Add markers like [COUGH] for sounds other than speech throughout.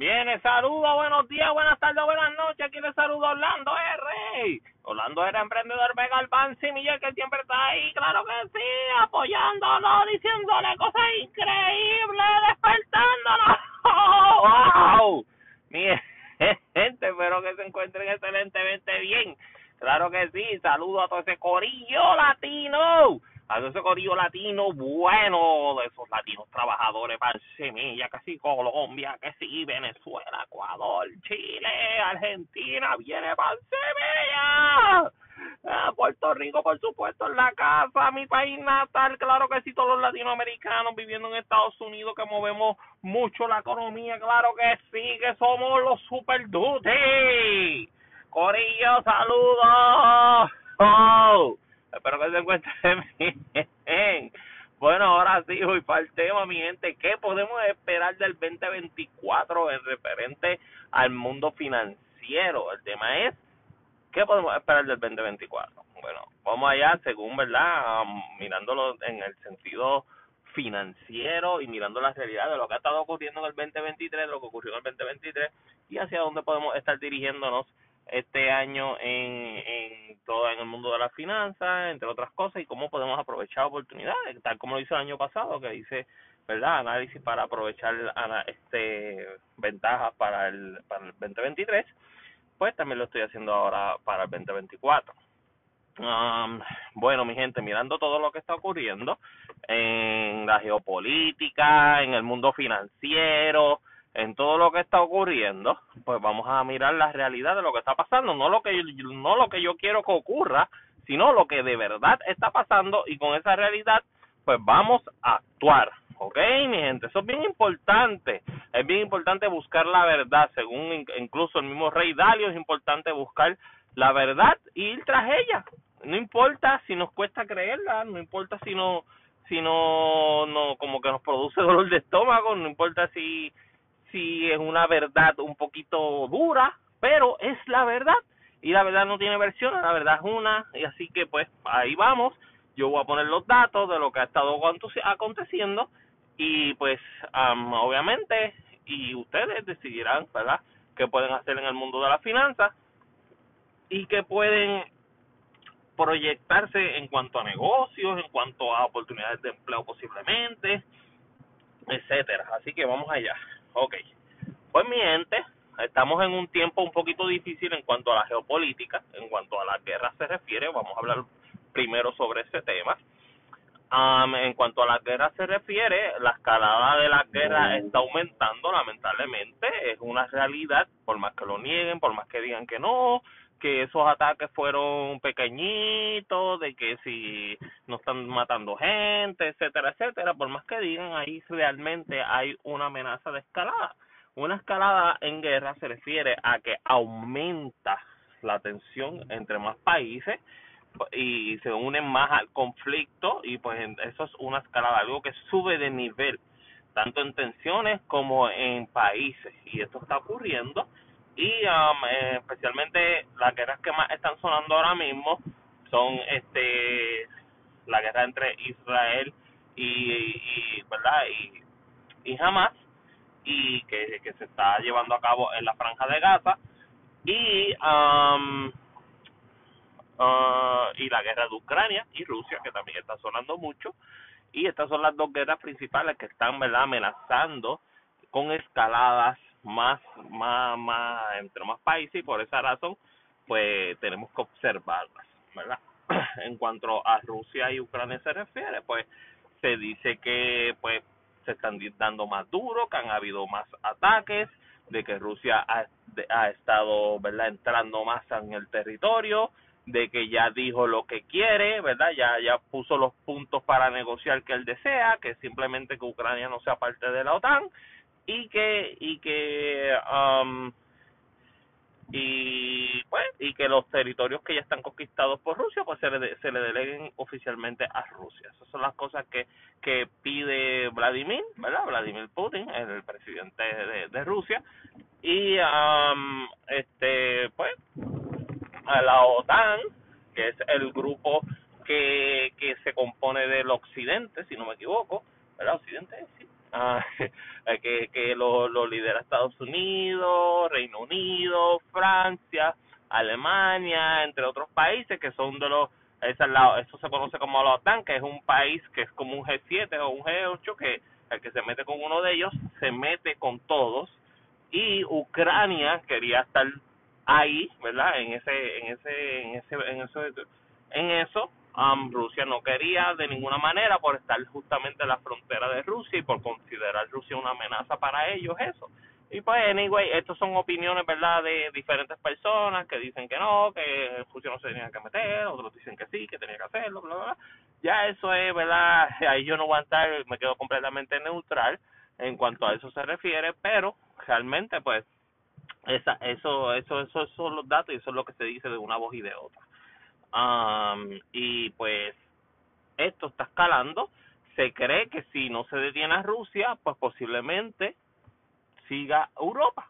Viene, saludo, buenos días, buenas tardes, buenas noches. Aquí les saludo Orlando R. Orlando R, emprendedor Vega Albanzi Miguel, que siempre está ahí, claro que sí, apoyándolo, diciéndole cosas increíbles, despertándolo. [LAUGHS] ¡Wow! Mi [LAUGHS] gente, espero que se encuentren excelentemente bien. Claro que sí, saludo a todo ese corillo latino a ese corillo latino bueno, de esos latinos trabajadores semilla, que sí Colombia, que sí Venezuela, Ecuador, Chile, Argentina, viene semilla. Ah, Puerto Rico, por supuesto, en la casa, mi país natal, claro que sí, todos los latinoamericanos viviendo en Estados Unidos, que movemos mucho la economía, claro que sí, que somos los super duty. Corillo, saludos. Oh. Espero que se encuentren bien. Bueno, ahora sí, voy para el tema, mi gente. ¿Qué podemos esperar del 2024 en referente al mundo financiero? El tema es, ¿qué podemos esperar del 2024? Bueno, vamos allá, según, ¿verdad? mirándolo en el sentido financiero y mirando la realidad de lo que ha estado ocurriendo en el 2023, lo que ocurrió en el 2023 y hacia dónde podemos estar dirigiéndonos este año en, en todo en el mundo de las finanzas, entre otras cosas, y cómo podemos aprovechar oportunidades, tal como lo hizo el año pasado, que dice, ¿verdad? Análisis para aprovechar este ventajas para el, para el 2023, pues también lo estoy haciendo ahora para el 2024. Um, bueno, mi gente, mirando todo lo que está ocurriendo en la geopolítica, en el mundo financiero, en todo lo que está ocurriendo, pues vamos a mirar la realidad de lo que está pasando, no lo que no lo que yo quiero que ocurra, sino lo que de verdad está pasando y con esa realidad pues vamos a actuar, ¿ok? Mi gente, eso es bien importante, es bien importante buscar la verdad, según incluso el mismo Rey Dalio es importante buscar la verdad y ir tras ella, no importa si nos cuesta creerla, no importa si no si no no como que nos produce [LAUGHS] dolor de estómago, no importa si si es una verdad un poquito dura, pero es la verdad y la verdad no tiene versión, la verdad es una y así que pues ahí vamos. Yo voy a poner los datos de lo que ha estado aconteciendo y pues obviamente y ustedes decidirán, ¿verdad? qué pueden hacer en el mundo de la finanzas y que pueden proyectarse en cuanto a negocios, en cuanto a oportunidades de empleo posiblemente, etcétera. Así que vamos allá. Ok, pues mi gente, estamos en un tiempo un poquito difícil en cuanto a la geopolítica, en cuanto a la guerra se refiere, vamos a hablar primero sobre ese tema. en cuanto a la guerra se refiere, la escalada de la guerra está aumentando, lamentablemente, es una realidad, por más que lo nieguen, por más que digan que no, que esos ataques fueron pequeñitos, de que si no están matando gente, etcétera, etcétera, por más que digan, ahí realmente hay una amenaza de escalada. Una escalada en guerra se refiere a que aumenta la tensión entre más países y se unen más al conflicto y pues eso es una escalada, algo que sube de nivel, tanto en tensiones como en países y esto está ocurriendo y um, eh, especialmente las guerras que más están sonando ahora mismo son este la guerra entre Israel y, y verdad y, y Hamas y que, que se está llevando a cabo en la franja de Gaza y um, uh, y la guerra de Ucrania y Rusia que también está sonando mucho. Y estas son las dos guerras principales que están verdad amenazando con escaladas más, más, más, entre más países y por esa razón, pues tenemos que observarlas, ¿verdad? [CLEARS THROAT] en cuanto a Rusia y Ucrania se refiere, pues se dice que pues se están dando más duro, que han habido más ataques, de que Rusia ha, ha estado, ¿verdad?, entrando más en el territorio, de que ya dijo lo que quiere, ¿verdad? Ya ya puso los puntos para negociar que él desea, que simplemente que Ucrania no sea parte de la OTAN y que y que um, y pues y que los territorios que ya están conquistados por Rusia pues se le se le deleguen oficialmente a Rusia. Esas son las cosas que que pide Vladimir verdad Vladimir Putin el presidente de, de Rusia. Y um, este pues a la OTAN que es el grupo que que se compone del occidente si no me equivoco verdad occidente sí ah, [LAUGHS] que, que lo, lidera Estados Unidos, Reino Unido, Francia, Alemania, entre otros países que son de los esa la, eso se conoce como la OTAN, que es un país que es como un G7 o un G8 que el que se mete con uno de ellos se mete con todos y Ucrania quería estar ahí, ¿verdad? En ese en ese en ese en eso en eso um, Rusia no quería de ninguna manera por estar justamente en la frontera de Rusia y por considerar Rusia una amenaza para ellos eso. Y pues, anyway, estas son opiniones, ¿verdad?, de diferentes personas que dicen que no, que Rusia no se tenía que meter, otros dicen que sí, que tenía que hacerlo, bla, bla. Ya eso es, ¿verdad? [LAUGHS] Ahí yo no voy a estar, me quedo completamente neutral en cuanto a eso se refiere, pero realmente, pues, esa, eso, eso, eso, son los datos y eso es lo que se dice de una voz y de otra. Um, y pues, esto está escalando. Se cree que si no se detiene a Rusia, pues posiblemente siga Europa.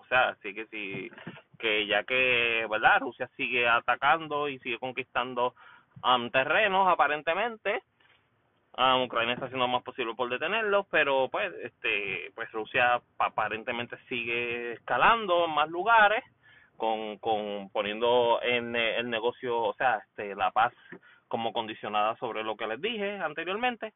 O sea, así que si que ya que, ¿verdad? Rusia sigue atacando y sigue conquistando um, terrenos aparentemente. Um, Ucrania está haciendo lo más posible por detenerlos, pero pues este pues Rusia aparentemente sigue escalando en más lugares con con poniendo en el negocio, o sea, este la paz como condicionada sobre lo que les dije anteriormente,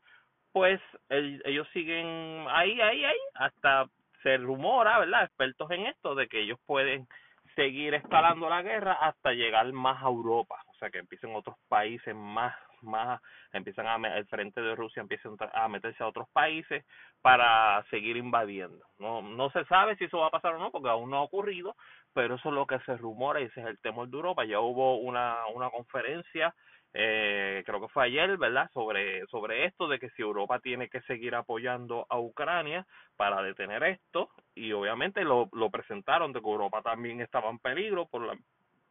pues ellos siguen ahí, ahí, ahí, hasta se rumora, ¿verdad? Expertos en esto, de que ellos pueden seguir escalando la guerra hasta llegar más a Europa, o sea, que empiecen otros países más, más, empiezan a, el frente de Rusia empiezan a meterse a otros países para seguir invadiendo. No, no se sabe si eso va a pasar o no, porque aún no ha ocurrido, pero eso es lo que se rumora y ese es el temor de Europa. Ya hubo una, una conferencia eh, creo que fue ayer, ¿verdad? Sobre, sobre esto de que si Europa tiene que seguir apoyando a Ucrania para detener esto y obviamente lo, lo presentaron de que Europa también estaba en peligro por, la,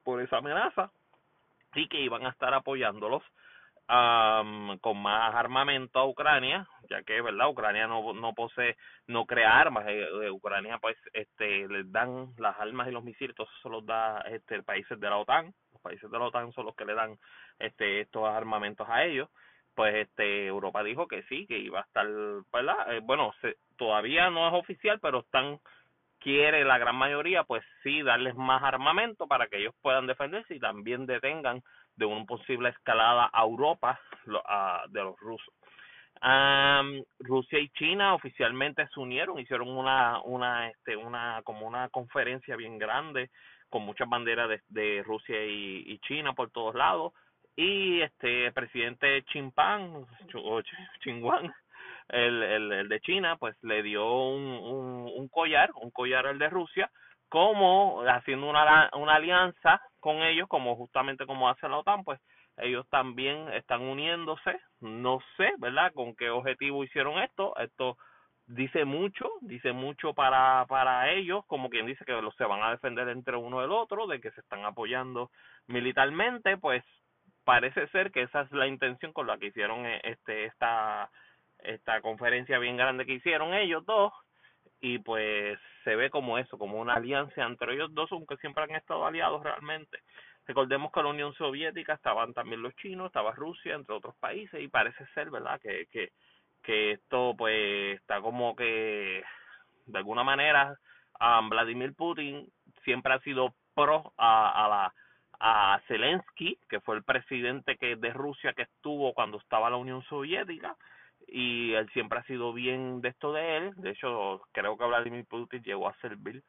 por esa amenaza y que iban a estar apoyándolos um, con más armamento a Ucrania, ya que, ¿verdad? Ucrania no, no posee, no crea armas. Eh, eh, Ucrania, pues, este, les dan las armas y los misiles, eso se los da este, países de la OTAN. Los países de la OTAN son los que le dan este, estos armamentos a ellos. Pues, este, Europa dijo que sí, que iba a estar, ¿verdad? Eh, bueno, se, todavía no es oficial, pero están quiere la gran mayoría, pues sí, darles más armamento para que ellos puedan defenderse y también detengan de una posible escalada a Europa de los rusos. Rusia y China oficialmente se unieron, hicieron una, una, este, una, como una conferencia bien grande con muchas banderas de, de Rusia y, y China por todos lados y este el presidente Chimpán o el, el, el de China, pues le dio un, un, un collar, un collar al de Rusia, como haciendo una, una alianza con ellos, como justamente como hace la OTAN, pues ellos también están uniéndose, no sé, ¿verdad?, con qué objetivo hicieron esto, esto dice mucho, dice mucho para, para ellos, como quien dice que los se van a defender entre uno y el otro, de que se están apoyando militarmente, pues parece ser que esa es la intención con la que hicieron eh, este esta esta conferencia bien grande que hicieron ellos dos y pues se ve como eso, como una alianza entre ellos dos, aunque siempre han estado aliados realmente. Recordemos que la Unión Soviética estaban también los chinos, estaba Rusia, entre otros países, y parece ser, ¿verdad?, que, que, que esto pues está como que de alguna manera um, Vladimir Putin siempre ha sido pro a, a la a Zelensky, que fue el presidente que de Rusia que estuvo cuando estaba la Unión Soviética, y él siempre ha sido bien de esto de él. De hecho, creo que Vladimir Putin llegó a servir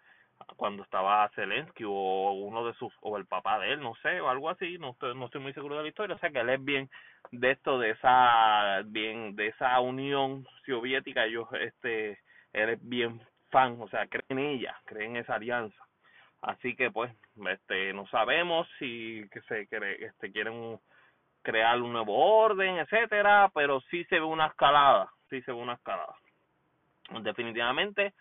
cuando estaba Zelensky o uno de sus o el papá de él, no sé, o algo así, no estoy, no estoy muy seguro de la historia, o sea que él es bien de esto de esa bien de esa Unión Soviética, ellos este él es bien fan, o sea, creen en ella, creen en esa alianza. Así que pues este no sabemos si que se cree, este quieren crear un nuevo orden, etcétera, pero sí se ve una escalada, sí se ve una escalada. Definitivamente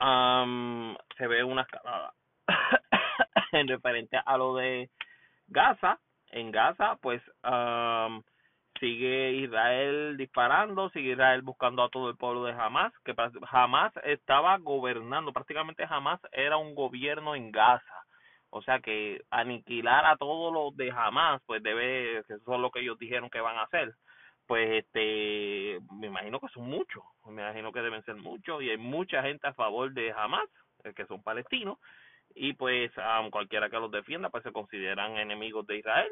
um, se ve una escalada [COUGHS] en referente a lo de Gaza. En Gaza, pues um, sigue Israel disparando, sigue Israel buscando a todo el pueblo de Hamas, que jamás estaba gobernando, prácticamente jamás era un gobierno en Gaza o sea que aniquilar a todos los de jamás, pues debe, que eso es lo que ellos dijeron que van a hacer. pues este me imagino que son muchos, me imagino que deben ser muchos y hay mucha gente a favor de Hamas, eh, que son palestinos y pues um, cualquiera que los defienda pues se consideran enemigos de Israel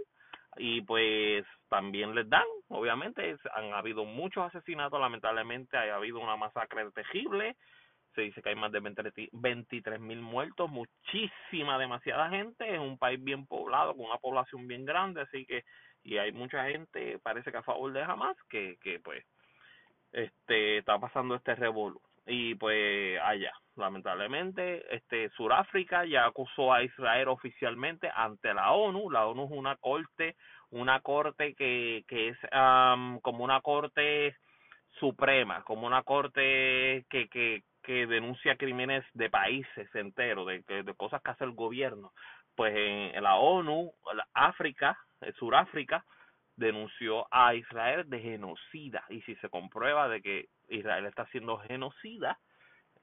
y pues también les dan, obviamente han habido muchos asesinatos, lamentablemente ha habido una masacre terrible, se dice que hay más de 23 mil muertos, muchísima, demasiada gente, es un país bien poblado, con una población bien grande, así que, y hay mucha gente, parece que a favor de Hamas, que, que pues, este, está pasando este revuelo. Y pues allá, lamentablemente, este, Suráfrica ya acusó a Israel oficialmente ante la ONU, la ONU es una corte, una corte que, que es como una corte suprema, como una corte que, que, que denuncia crímenes de países enteros, de, de cosas que hace el gobierno. Pues en la ONU, la África, Suráfrica, denunció a Israel de genocida y si se comprueba de que Israel está haciendo genocida,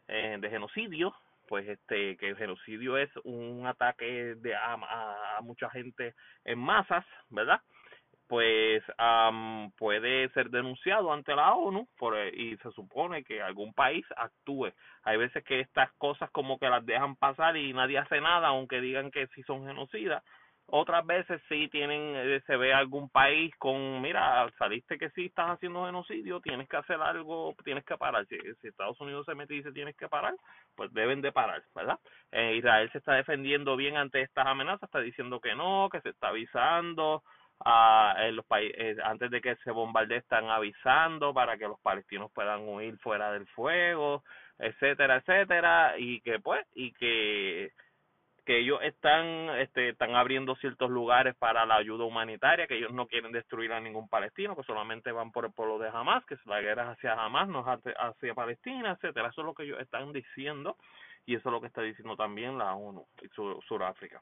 eh, de genocidio, pues este que el genocidio es un ataque de a, a mucha gente en masas, ¿verdad? Pues puede ser denunciado ante la ONU por, y se supone que algún país actúe. Hay veces que estas cosas como que las dejan pasar y nadie hace nada, aunque digan que sí son genocidas. Otras veces sí tienen, eh, se ve algún país con, mira, saliste que sí estás haciendo genocidio, tienes que hacer algo, tienes que parar. Si, Estados Unidos se mete y dice tienes que parar, pues deben de parar, ¿verdad? Eh, Israel se está defendiendo bien ante estas amenazas, está diciendo que no, que se está avisando, a en los países eh, antes de que se bombardee están avisando para que los palestinos puedan huir fuera del fuego etcétera etcétera y que pues y que que ellos están este están abriendo ciertos lugares para la ayuda humanitaria que ellos no quieren destruir a ningún palestino que solamente van por el pueblo de Hamas que la guerra es hacia Hamas no hacia Palestina etcétera. Eso es lo que ellos están diciendo y eso es lo que está diciendo también la ONU y Sudáfrica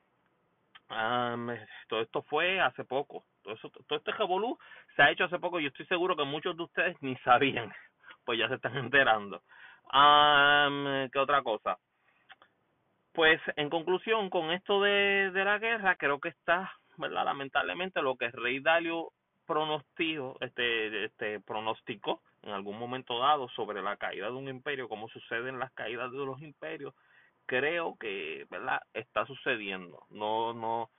Um, todo esto fue hace poco. Todo, eso, todo este revolú se ha hecho hace poco yo estoy seguro que muchos de ustedes ni sabían. [LAUGHS] Pues ya se están enterando. Um, ¿Qué otra cosa? Pues en conclusión, con esto de, de la guerra, creo que está, ¿verdad? Lamentablemente lo que el rey Dalio pronosticó, este, este, pronosticó en algún momento dado sobre la caída de un imperio, como sucede en las caídas de los imperios, creo que, ¿verdad? Está sucediendo. No, no,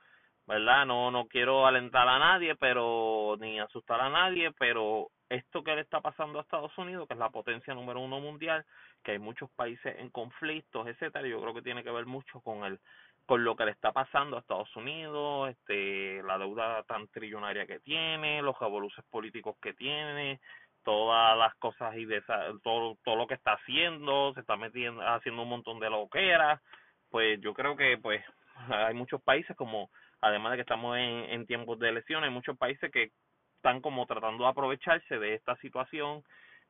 ¿verdad? No, no quiero alentar a nadie, pero, ni asustar a nadie, pero esto que le está pasando a Estados Unidos, que es la potencia número uno mundial, que hay muchos países en conflictos, etcétera, yo creo que tiene que ver mucho con el con lo que le está pasando a Estados Unidos, este, la deuda tan trillonaria que tiene, los revoluciones políticos que tiene, todas las cosas y de todo todo lo que está haciendo se está metiendo haciendo un montón de loqueras pues yo creo que pues hay muchos países como además de que estamos en, en tiempos de elecciones hay muchos países que están como tratando de aprovecharse de esta situación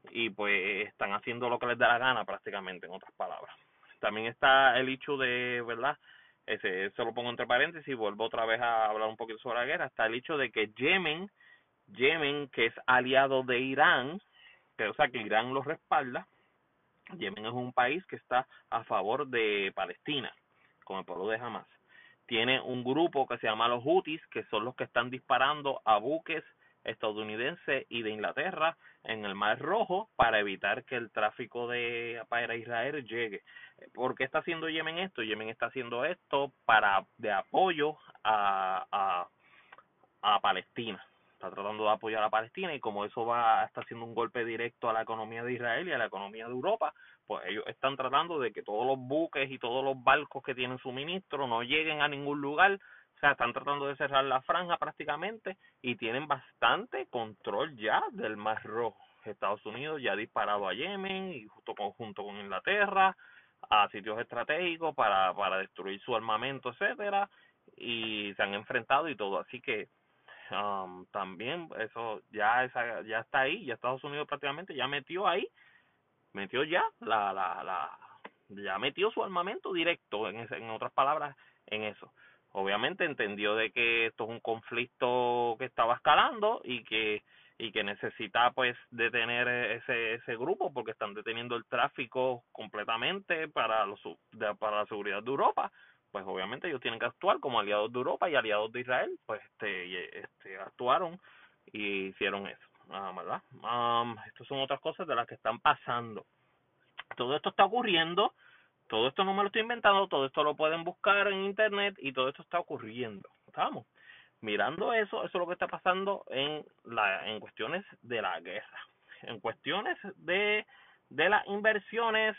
y pues están haciendo lo que les da la gana prácticamente en otras palabras. También está el hecho de verdad ese eso lo pongo entre paréntesis y vuelvo otra vez a hablar un poquito sobre la guerra. Está el hecho de que Yemen Yemen, que es aliado de Irán, que, o sea que Irán lo respalda, Yemen es un país que está a favor de Palestina, con el pueblo de Hamas. Tiene un grupo que se llama los Houthis, que son los que están disparando a buques estadounidenses y de Inglaterra en el Mar Rojo para evitar que el tráfico de para Israel llegue. ¿Por qué está haciendo Yemen esto? Yemen está haciendo esto para de apoyo a, a, a Palestina está tratando de apoyar a Palestina y como eso va está haciendo un golpe directo a la economía de Israel y a la economía de Europa, pues ellos están tratando de que todos los buques y todos los barcos que tienen suministro no lleguen a ningún lugar, o sea, están tratando de cerrar la franja prácticamente y tienen bastante control ya del Mar Rojo. Estados Unidos ya ha disparado a Yemen y justo con, junto con Inglaterra a sitios estratégicos para, para destruir su armamento, etcétera, y se han enfrentado y todo, así que um, también eso ya esa, ya está ahí ya Estados Unidos prácticamente ya metió ahí metió ya la la la ya metió su armamento directo en ese, en otras palabras en eso. Obviamente entendió de que esto es un conflicto que estaba escalando y que y que necesita pues detener ese ese grupo porque están deteniendo el tráfico completamente para los para la seguridad de Europa pues obviamente ellos tienen que actuar como aliados de Europa y aliados de Israel, pues este, este actuaron y hicieron eso. ¿verdad? Estas son otras cosas de las que están pasando. Todo esto está ocurriendo, todo esto no me lo estoy inventando, todo esto lo pueden buscar en internet y todo esto está ocurriendo. ¿Estamos? Mirando eso, eso es lo que está pasando en la en cuestiones de la guerra. En cuestiones de de las inversiones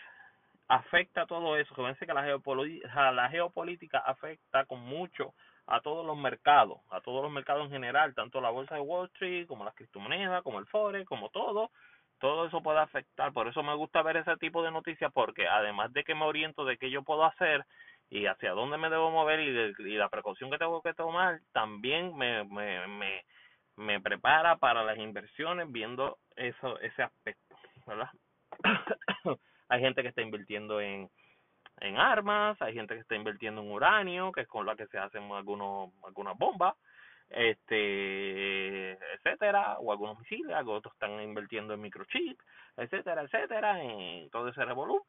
afecta todo eso. Que que la geopolítica, la geopolítica afecta con mucho a todos los mercados, a todos los mercados en general, tanto la bolsa de Wall Street como las criptomonedas, como el Forex, como todo. Todo eso puede afectar. Por eso me gusta ver ese tipo de noticias porque además de que me oriento de qué yo puedo hacer y hacia dónde me debo mover y, y la precaución que tengo que tomar, también me, me, me, me prepara para las inversiones viendo eso ese aspecto, ¿verdad? [COUGHS] hay gente que está invirtiendo en, en armas, hay gente que está invirtiendo en uranio, que es con la que se hacen algunos algunas bombas, este etcétera, o algunos misiles, otros están invirtiendo en microchips, etcétera, etcétera, en todo ese revolú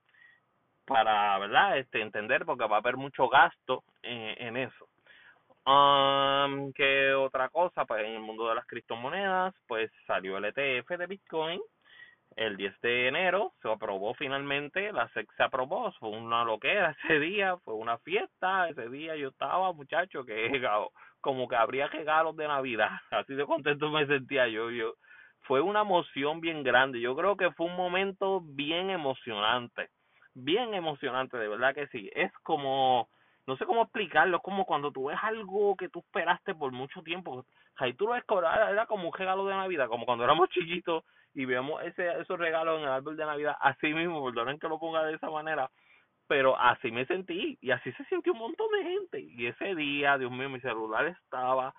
para, ¿verdad? Este entender porque va a haber mucho gasto en, eso. Um, que otra cosa, pues en el mundo de las criptomonedas, pues salió el ETF de Bitcoin, el 10 de enero se aprobó finalmente, la SEC se aprobó, fue una loquera [LAUGHS] ese día, fue una fiesta, ese día yo estaba, muchacho, que [LAUGHS] como que habría regalos de Navidad, [LAUGHS] así de contento me sentía yo, yo, fue una emoción bien grande, yo creo que fue un momento bien emocionante, bien emocionante, de verdad que sí, es como, no sé cómo explicarlo, es como cuando tú ves algo que tú esperaste por mucho tiempo, ahí tú lo ves, era como un regalo de Navidad, como cuando éramos chiquitos, y vemos ese, esos regalos en el árbol de Navidad, así mismo, perdonen que lo ponga de esa manera, pero así me sentí y así se sintió un montón de gente. Y ese día, Dios mío, mi celular estaba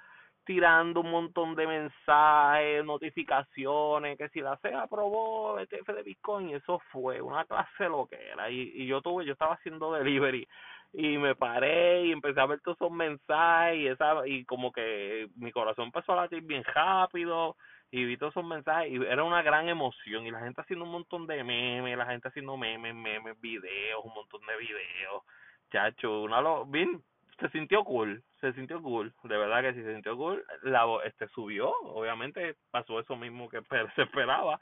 tirando un montón de mensajes, notificaciones, que si la CEA aprobó el jefe de Bitcoin, eso fue una clase lo que era. Y, y yo tuve, yo estaba haciendo delivery y me paré y empecé a ver todos esos mensajes y, esa, y como que mi corazón empezó a latir bien rápido y vi todos esos mensajes y era una gran emoción y la gente haciendo un montón de memes, la gente haciendo memes, memes, videos, un montón de videos, chacho, una lo, bien, se sintió cool, se sintió cool, de verdad que sí se sintió cool, la este subió, obviamente pasó eso mismo que [LAUGHS] se esperaba,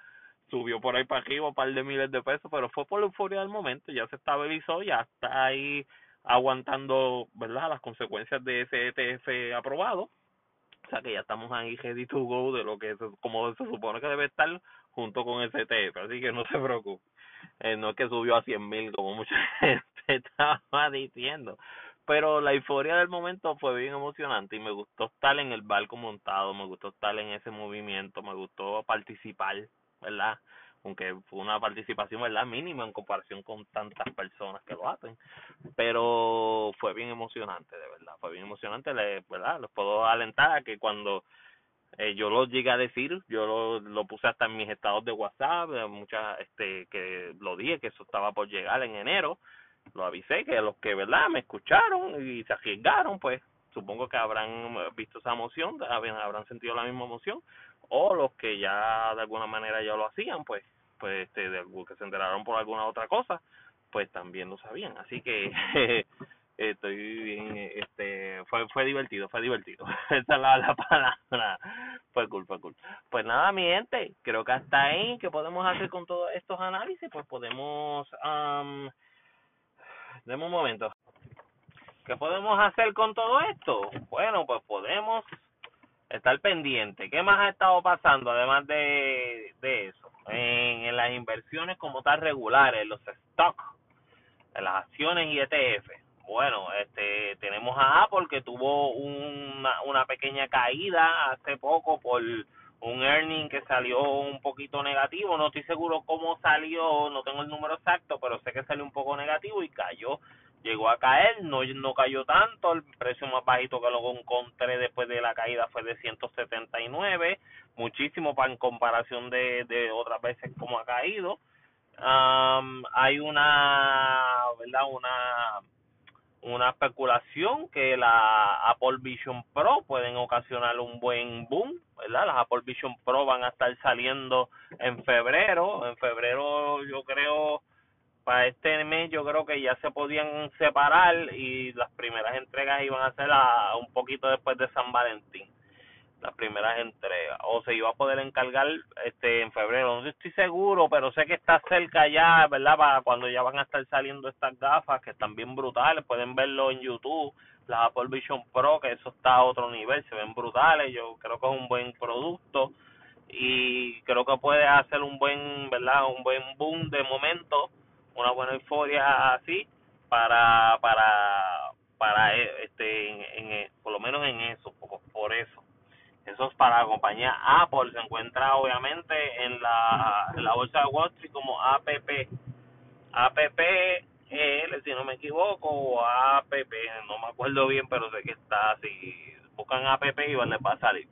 subió por ahí para arriba un par de miles de pesos, pero fue por la euforia del momento, ya se estabilizó, ya está ahí aguantando, ¿verdad?, las consecuencias de ese ETF aprobado que ya estamos ahí ready to go de lo que como se supone que debe estar junto con ese TF, así que no se preocupe. Eh, no es que subió a 100 mil como mucha [LAUGHS] gente estaba diciendo, pero la euforia del momento fue bien emocionante y me gustó estar en el barco montado, me gustó estar en ese movimiento, me gustó participar, ¿verdad? Aunque fue una participación verdad mínima en comparación con tantas personas que lo hacen. Pero fue bien emocionante de verdad. Fue bien emocionante le, verdad les puedo alentar a que cuando eh, yo lo llegué a decir yo lo, lo puse hasta en mis estados de WhatsApp muchas este que lo dije que eso estaba por llegar en enero. Lo avisé que los que verdad me escucharon y se arriesgaron pues supongo que habrán visto esa emoción habrán sentido la misma emoción o los que ya de alguna manera ya lo hacían, pues, pues este, de, que se enteraron por alguna otra cosa, pues también lo sabían. Así que [LAUGHS] estoy bien, este, fue, fue divertido, fue divertido. [LAUGHS] Esa es la, la palabra. Fue cool, fue cool. Pues nada, mi gente, creo que hasta ahí, ¿qué podemos hacer con todos estos análisis? Pues podemos, um, demos un momento. ¿Qué podemos hacer con todo esto? Bueno, pues podemos estar pendiente. ¿Qué más ha estado pasando además de, de eso? En, las inversiones como tal regulares, los stocks, en las acciones y ETF. Bueno, este tenemos a Apple que tuvo una, una pequeña caída hace poco por un earning que salió un poquito negativo, no estoy seguro cómo salió, no tengo el número exacto, pero sé que salió un poco negativo y cayó llegó a caer, no, no cayó tanto, el precio más bajito que luego encontré después de la caída fue de 179, muchísimo para en comparación de, de otras veces como ha caído. hay una, ¿verdad? Una una especulación que la Apple Vision Pro pueden ocasionar un buen boom, ¿verdad? Las Apple Vision Pro van a estar saliendo en febrero, en febrero yo creo para este mes yo creo que ya se podían separar y las primeras entregas iban a ser a, un poquito después de San Valentín. las primeras entregas. O se iba a poder encargar este en febrero. No estoy seguro pero sé que está cerca ya verdad para cuando ya van a estar saliendo estas gafas que están bien brutales. Pueden verlo en YouTube las Apple Vision Pro que eso está a otro nivel. Se ven brutales. Yo creo que es un buen producto. Y creo que puede hacer un buen verdad un buen boom de momento una buena euforia así para para para eh, este en, en, por lo menos en eso por, eso. Eso es para la compañía Apple. Se encuentra obviamente en la, la bolsa de Wall Street como APP APPL si no me equivoco o APP no me acuerdo bien pero sé que está si buscan APP y van a salir.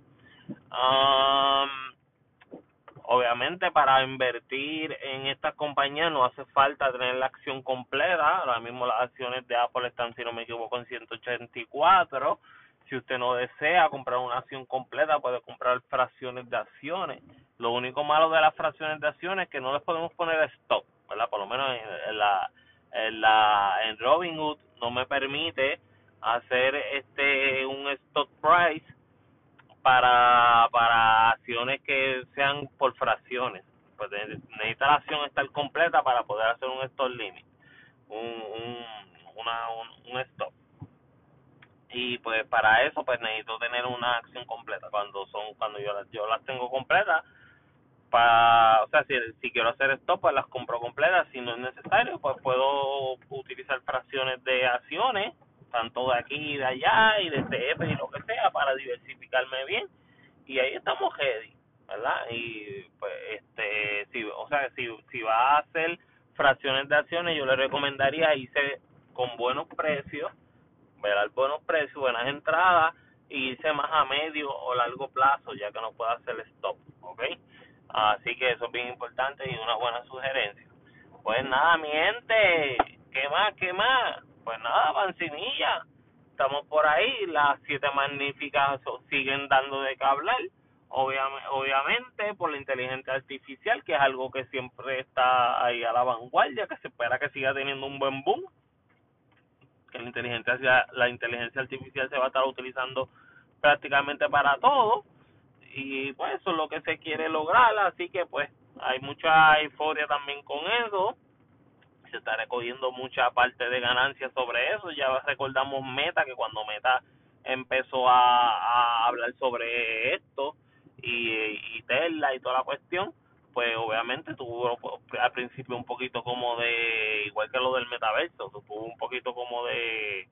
Um, obviamente para invertir en estas compañías no hace falta tener la acción completa. Ahora mismo las acciones de Apple están si no me equivoco en 184 si usted no desea comprar una acción completa puede comprar fracciones de acciones. Lo único malo de las fracciones de acciones es que no les podemos poner stop verdad por lo menos en, la en la en Robinhood no me permite hacer este un stop price para, para acciones que sean por fracciones. Pues necesita la acción estar completa para poder hacer un stop limit, un, un, una, un, stop. Y pues para eso pues necesito tener una acción completa. Cuando son cuando yo las, yo las tengo completas, para, o sea, si, si quiero hacer stop, pues las compro completas. Si no es necesario, pues puedo utilizar fracciones de acciones tanto de aquí y de allá y de TF y lo que sea para diversificarme bien y ahí estamos ready verdad y pues este si o sea si si va a hacer fracciones de acciones yo le recomendaría irse con buenos precios ver buenos precios buenas entradas y irse más a medio o largo plazo ya que no puede hacer stop ¿ok? así que eso es bien importante y una buena sugerencia. Pues nada mi gente qué más qué más pues nada, Pancimilla, estamos por ahí, las siete magníficas siguen dando de qué hablar, obviamente, obviamente por la inteligencia artificial, que es algo que siempre está ahí a la vanguardia, que se espera que siga teniendo un buen boom, que la inteligencia, la inteligencia artificial se va a estar utilizando prácticamente para todo, y pues eso es lo que se quiere lograr, así que pues hay mucha euforia también con eso se está recogiendo mucha parte de ganancias sobre eso. Ya recordamos Meta, que cuando Meta empezó a, hablar sobre esto y, y Tesla y toda la cuestión, pues obviamente tuvo al principio un poquito como de, igual que lo del metaverso, tuvo un poquito como de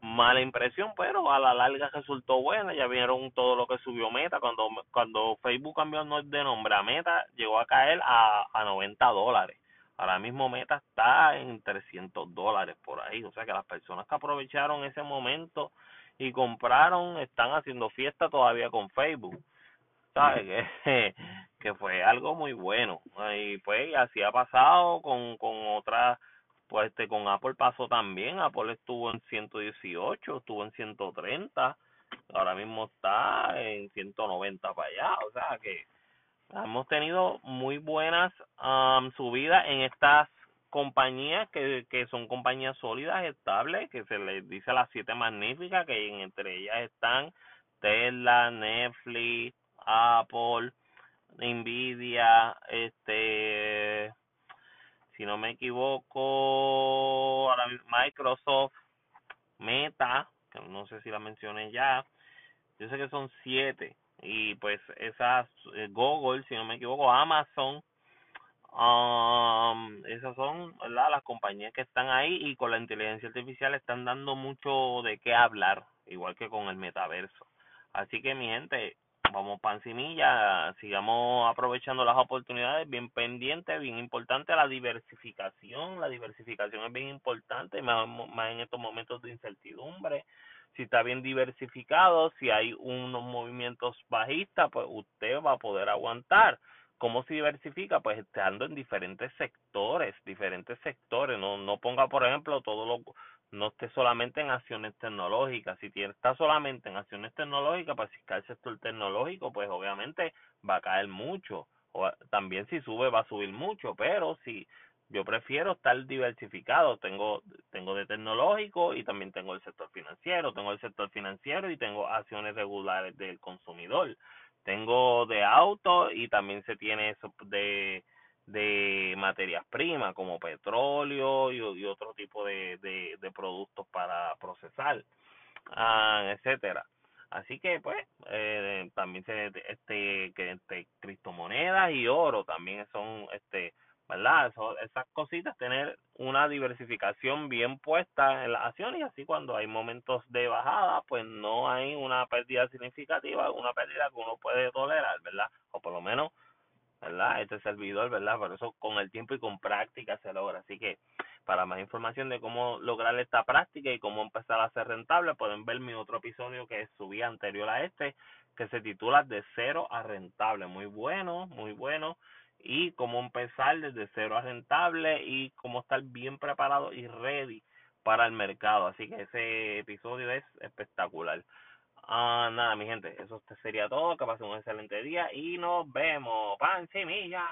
mala impresión, pero a la larga resultó buena, ya vieron todo lo que subió Meta, cuando cuando Facebook cambió de nombre a Meta, llegó a caer a, a 90 dólares Ahora mismo Meta está en 300 dólares por ahí. O sea que las personas que aprovecharon ese momento y compraron están haciendo fiesta todavía con Facebook. ¿Sabes? Que, [LAUGHS] que fue algo muy bueno. Y pues así ha pasado con, con otras pues este con Apple pasó también, Apple estuvo en 118, estuvo en 130, ahora mismo está en 190 para allá, o sea que hemos tenido muy buenas um, subidas en estas compañías que, que son compañías sólidas, estables, que se les dice las siete magníficas, que entre ellas están Tesla, Netflix, Apple, Nvidia, este, si no me equivoco, Microsoft, Meta, que no sé si la mencioné ya, yo sé que son siete y pues esas eh, Google si no me equivoco Amazon um, esas son ¿verdad? las compañías que están ahí y con la inteligencia artificial están dando mucho de qué hablar igual que con el metaverso así que mi gente vamos pan semilla sigamos aprovechando las oportunidades bien pendiente bien importante la diversificación la diversificación es bien importante más, más en estos momentos de incertidumbre si está bien diversificado, si hay unos movimientos bajistas, pues usted va a poder aguantar. ¿Cómo se diversifica? Pues estando en diferentes sectores, diferentes sectores. No, no ponga, por ejemplo, todo lo, no esté solamente en acciones tecnológicas. Si tiene, está solamente en acciones tecnológicas, pues si cae el sector tecnológico, pues obviamente va a caer mucho. O también si sube, va a subir mucho. Pero si yo prefiero estar diversificado. Tengo, tengo de tecnológico y también tengo el sector financiero. Tengo el sector financiero y tengo acciones regulares del consumidor. Tengo de auto y también se tiene eso de, de materias primas como petróleo y, y otro tipo de, de, productos para procesar, ah, etcétera. Así que pues eh, también se este que este, criptomonedas y oro también son este ¿verdad? Eso, esas cositas, tener una diversificación bien puesta en las acciones y así cuando hay momentos de bajada, pues no hay una pérdida significativa, una pérdida que uno puede tolerar, ¿verdad? O por lo menos, ¿verdad? Este servidor, ¿verdad? Por eso con el tiempo y con práctica se logra. Así que para más información de cómo lograr esta práctica y cómo empezar a ser rentable, pueden ver mi otro episodio que subí anterior a este, que se titula De cero a rentable. Muy bueno, muy bueno y cómo empezar desde cero a rentable y cómo estar bien preparado y ready para el mercado. Así que ese episodio es espectacular. Ah, nada, mi gente, eso sería todo. Que pasen un excelente día y nos vemos. Pan semilla.